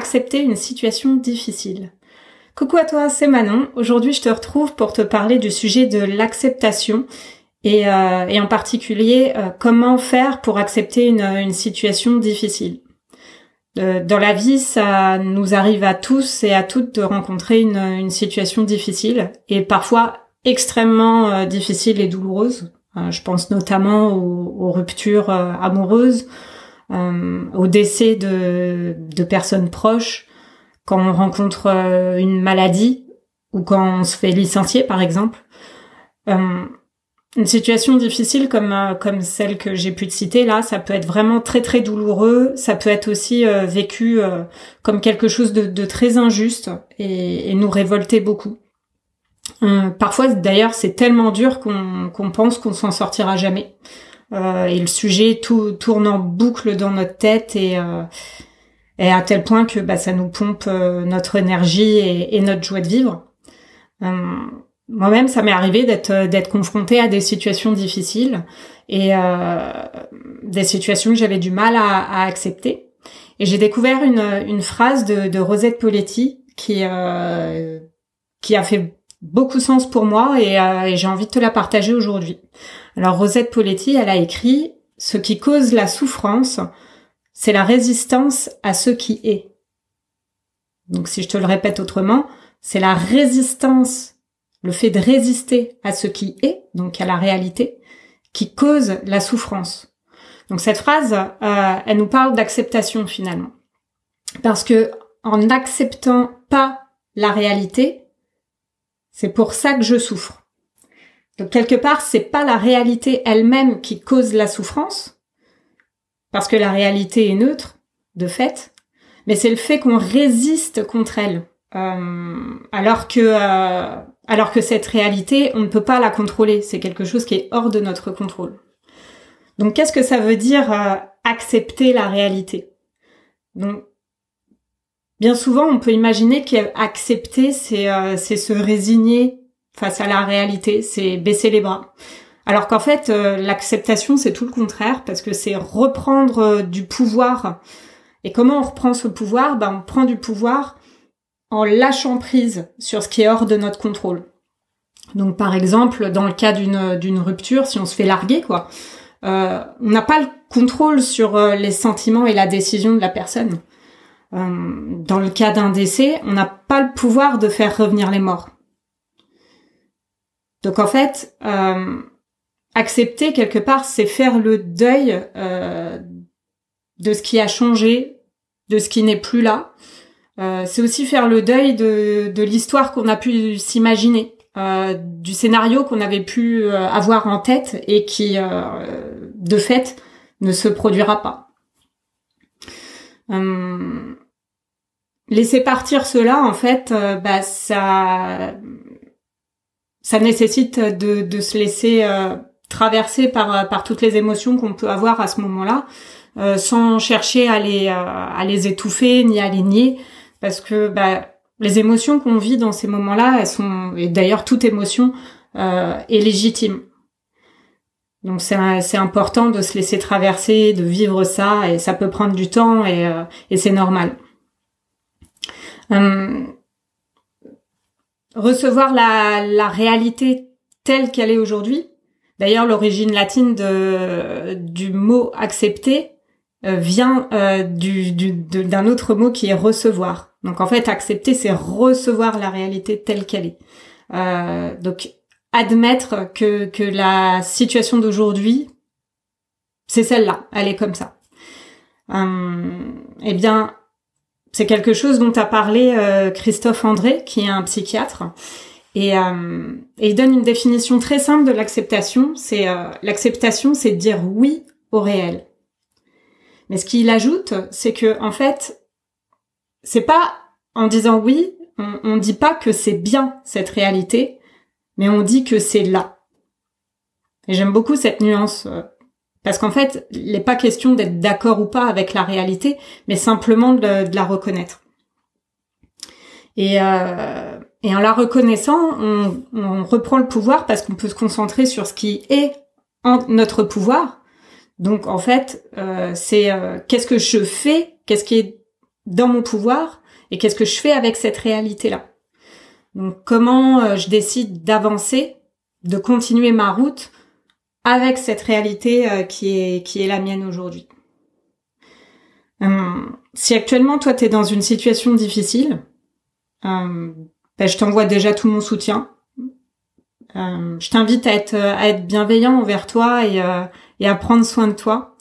accepter une situation difficile Coucou à toi, c'est Manon. Aujourd'hui, je te retrouve pour te parler du sujet de l'acceptation et, euh, et, en particulier euh, comment faire pour accepter une, une situation difficile. Euh, dans la vie, ça nous arrive à tous et à toutes de rencontrer une, une situation difficile et parfois extrêmement euh, difficile et douloureuse. Euh, je pense notamment aux, aux ruptures amoureuses, au décès de, de personnes proches, quand on rencontre une maladie ou quand on se fait licencier par exemple. Euh, une situation difficile comme euh, comme celle que j'ai pu te citer là, ça peut être vraiment très très douloureux. Ça peut être aussi euh, vécu euh, comme quelque chose de, de très injuste et, et, nous révolter beaucoup. parfois d'ailleurs c'est tellement dur qu'on qu'on pense qu'on s'en sortira jamais. Et le sujet tout tourne en boucle dans notre tête et et à tel point que bah, ça nous pompe notre énergie et, notre joie de vivre moi-même, ça m'est arrivé d'être euh, d'être confrontée à des situations difficiles et euh, des situations que j'avais du mal à, à accepter. Et j'ai découvert une, une phrase de, de Rosette Poletti qui euh, qui a fait beaucoup sens pour moi et, euh, et j'ai envie de te la partager aujourd'hui. Alors Rosette Poletti, elle a écrit ce qui cause la souffrance, c'est la résistance à ce qui est. Donc si je te le répète autrement, c'est la résistance le fait de résister à ce qui est, donc à la réalité, qui cause la souffrance. Donc cette phrase, euh, elle nous parle d'acceptation finalement. Parce que en n'acceptant pas la réalité, c'est pour ça que je souffre. Donc quelque part, c'est pas la réalité elle-même qui cause la souffrance, parce que la réalité est neutre, de fait, mais c'est le fait qu'on résiste contre elle. Euh, alors que euh, alors que cette réalité, on ne peut pas la contrôler. C'est quelque chose qui est hors de notre contrôle. Donc, qu'est-ce que ça veut dire euh, accepter la réalité? Donc, bien souvent, on peut imaginer qu'accepter, c'est euh, c'est se résigner face à la réalité, c'est baisser les bras. Alors qu'en fait, euh, l'acceptation, c'est tout le contraire, parce que c'est reprendre du pouvoir. Et comment on reprend ce pouvoir? Ben, On prend du pouvoir en lâchant prise sur ce qui est hors de notre contrôle. Donc par exemple, dans le cas d'une rupture, si on se fait larguer, quoi, euh, on n'a pas le contrôle sur euh, les sentiments et la décision de la personne. Euh, dans le cas d'un décès, on n'a pas le pouvoir de faire revenir les morts. Donc en fait, euh, accepter quelque part, c'est faire le deuil euh, de ce qui a changé, de ce qui n'est plus là, euh, c'est aussi faire le deuil de, de l'histoire qu'on a pu s'imaginer, euh, du scénario qu'on avait pu euh, avoir en tête et qui, de fait, ne se produira pas. Laisser partir cela, en fait, bah, ça, ça nécessite de, se laisser traverser par, par toutes les émotions qu'on peut avoir à ce moment-là, sans chercher à les, étouffer ni à les nier parce que bah, les émotions qu'on vit dans ces moments-là, elles sont, et d'ailleurs toute émotion euh, est légitime. Donc c'est important de se laisser traverser, de vivre ça, et ça peut prendre du temps et, euh, et c'est normal. Hum, recevoir la, réalité telle qu'elle est aujourd'hui. D'ailleurs, l'origine latine du mot accepter euh, vient euh, du, d'un autre mot qui est recevoir. Donc en fait, accepter, c'est recevoir la réalité telle qu'elle est. Euh, donc admettre que, la situation d'aujourd'hui, c'est celle-là, elle est comme ça. Euh, eh bien, c'est quelque chose dont a parlé euh, Christophe André, qui est un psychiatre. Et, euh, et il donne une définition très simple de l'acceptation. C'est euh, l'acceptation, c'est dire oui au réel. Mais ce qu'il ajoute, c'est que en fait, c'est pas en disant oui, on, on dit pas que c'est bien cette réalité, mais on dit que c'est là. Et j'aime beaucoup cette nuance parce qu'en fait, il n'est pas question d'être d'accord ou pas avec la réalité, mais simplement de, la reconnaître. Et, euh, et en la reconnaissant, on, reprend le pouvoir parce qu'on peut se concentrer sur ce qui est en notre pouvoir. Donc en fait, euh, c'est euh, qu'est-ce que je fais, qu'est-ce qui est dans mon pouvoir et qu'est-ce que je fais avec cette réalité-là. Donc comment je décide d'avancer, de continuer ma route avec cette réalité euh, qui est qui est la mienne aujourd'hui. Hum, si actuellement toi tu es dans une situation difficile, hum, ben, je t'envoie déjà tout mon soutien. Hum, je t'invite à être à être bienveillant envers toi et, euh, et à prendre soin de toi.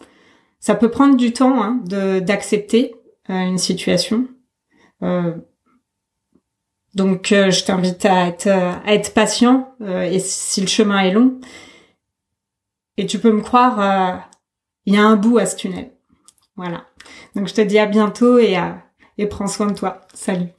Ça peut prendre du temps hein, d'accepter une situation. Donc euh, je t'invite à être, euh, à être patient euh, et si le chemin est long. Et tu peux me croire, il y a un bout à ce tunnel. Voilà. Donc je te dis à bientôt et, et prends soin de toi. Salut.